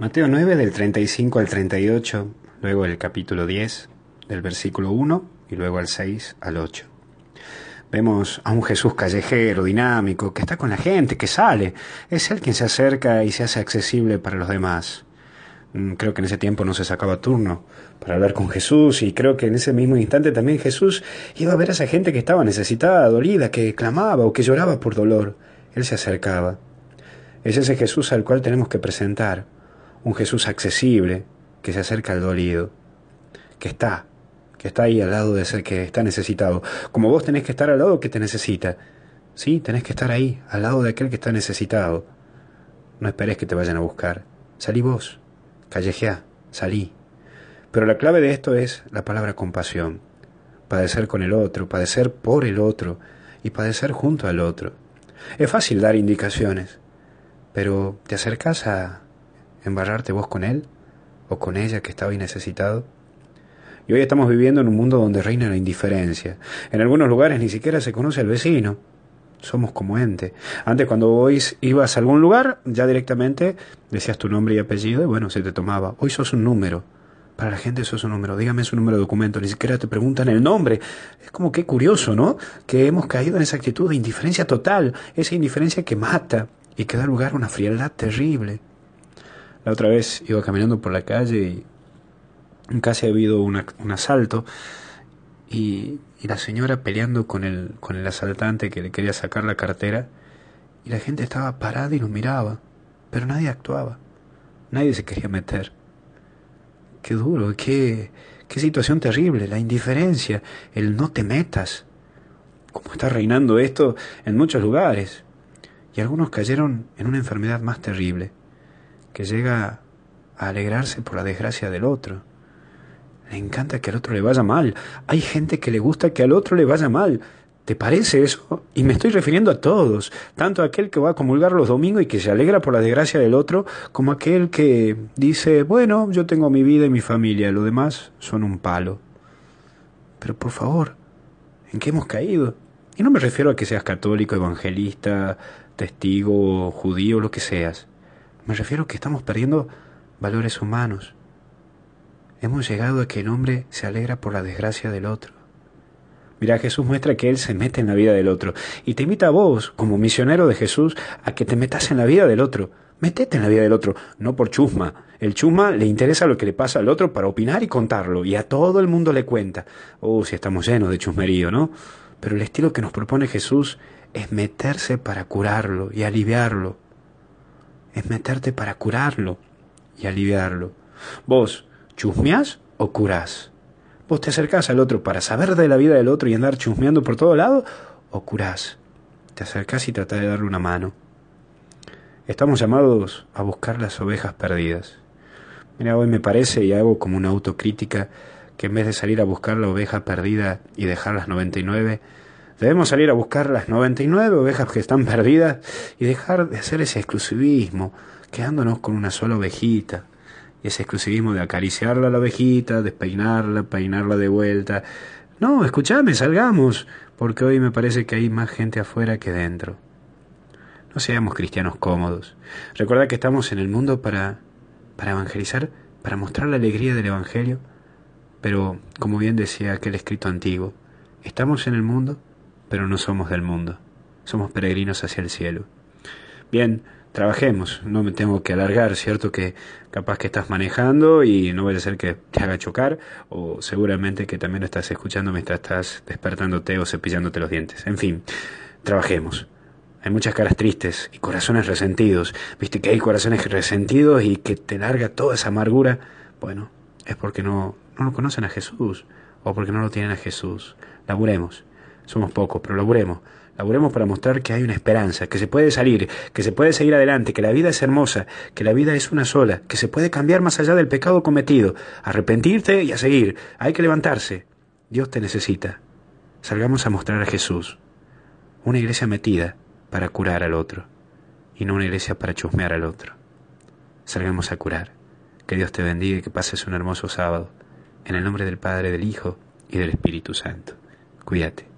Mateo 9 del 35 al 38, luego el capítulo 10 del versículo 1 y luego al 6 al 8. Vemos a un Jesús callejero, dinámico, que está con la gente, que sale. Es Él quien se acerca y se hace accesible para los demás. Mm, creo que en ese tiempo no se sacaba turno para hablar con Jesús y creo que en ese mismo instante también Jesús iba a ver a esa gente que estaba necesitada, dolida, que clamaba o que lloraba por dolor. Él se acercaba. Es ese Jesús al cual tenemos que presentar un Jesús accesible que se acerca al dolido, que está, que está ahí al lado de ese que está necesitado. Como vos tenés que estar al lado que te necesita. Sí, tenés que estar ahí, al lado de aquel que está necesitado. No esperes que te vayan a buscar. Salí vos, callejeá, salí. Pero la clave de esto es la palabra compasión. Padecer con el otro, padecer por el otro y padecer junto al otro. Es fácil dar indicaciones, pero ¿te acercas a embarrarte vos con él o con ella que estaba hoy necesitado? Y hoy estamos viviendo en un mundo donde reina la indiferencia. En algunos lugares ni siquiera se conoce al vecino. Somos como ente. Antes cuando hoy ibas a algún lugar, ya directamente decías tu nombre y apellido y bueno, se te tomaba. Hoy sos un número. Para la gente sos un número. Dígame su número de documento. Ni siquiera te preguntan el nombre. Es como que curioso, ¿no? Que hemos caído en esa actitud de indiferencia total. Esa indiferencia que mata y que da lugar a una frialdad terrible. La otra vez iba caminando por la calle y casi ha habido un asalto y, la señora peleando con el, con el asaltante que le quería sacar la cartera y la gente estaba parada y lo miraba, pero nadie actuaba, nadie se quería meter. Qué duro, qué, qué situación terrible, la indiferencia, el no te metas, como está reinando esto en muchos lugares. Y algunos cayeron en una enfermedad más terrible, que llega a alegrarse por la desgracia del otro. Le encanta que al otro le vaya mal. Hay gente que le gusta que al otro le vaya mal. ¿Te parece eso? Y me estoy refiriendo a todos, tanto a aquel que va a comulgar los domingos y que se alegra por la desgracia del otro, como aquel que dice, bueno, yo tengo mi vida y mi familia, lo demás son un palo. Pero por favor, ¿en qué hemos caído? Y no me refiero a que seas católico, evangelista, testigo, judío, lo que seas. Me refiero a que estamos perdiendo valores humanos. Hemos llegado a que el hombre se alegra por la desgracia del otro. Mira, Jesús muestra que Él se mete en la vida del otro y te invita a vos, como misionero de Jesús, a que te metas en la vida del otro. Metete en la vida del otro, no por chusma. El chusma le interesa lo que le pasa al otro para opinar y contarlo, y a todo el mundo le cuenta. Oh, si estamos llenos de chusmerío, ¿no? Pero el estilo que nos propone Jesús es meterse para curarlo y aliviarlo es meterte para curarlo y aliviarlo. Vos, ¿chusmeás o curás? ¿Vos te acercás al otro para saber de la vida del otro y andar chusmeando por todo lado? ¿O curás? Te acercás y tratás de darle una mano. Estamos llamados a buscar las ovejas perdidas. Mira, hoy me parece, y hago como una autocrítica, que en vez de salir a buscar la oveja perdida y dejar las 99, Debemos salir a buscar las 99 ovejas que están perdidas y dejar de hacer ese exclusivismo, quedándonos con una sola ovejita. Y ese exclusivismo de acariciarla a la ovejita, despeinarla, peinarla de vuelta. No, escúchame, salgamos, porque hoy me parece que hay más gente afuera que dentro. No seamos cristianos cómodos. Recuerda que estamos en el mundo para, para evangelizar, para mostrar la alegría del Evangelio. Pero, como bien decía aquel escrito antiguo, estamos en el mundo pero no somos del mundo. Somos peregrinos hacia el cielo. Bien, trabajemos, no me tengo que alargar, ¿cierto? Que capaz que estás manejando y no vaya a ser que te haga chocar, o seguramente que también lo estás escuchando mientras estás despertándote o cepillándote los dientes. En fin, trabajemos. Hay muchas caras tristes y corazones resentidos. Viste que hay corazones resentidos y que te larga toda esa amargura. Bueno, es porque no, no lo conocen a Jesús o porque no lo tienen a Jesús. Laburemos somos pocos, pero laburemos. Laburemos para mostrar que hay una esperanza, que se puede salir, que se puede seguir adelante, que la vida es hermosa, que la vida es una sola, que se puede cambiar más allá del pecado cometido. Arrepentirte y a seguir. Hay que levantarse. Dios te necesita. Salgamos a mostrar a Jesús. Una iglesia metida para curar al otro y no una iglesia para chusmear al otro. Salgamos a curar. Que Dios te bendiga y que pases un hermoso sábado. En el nombre del Padre, del Hijo y del Espíritu Santo. Cuídate.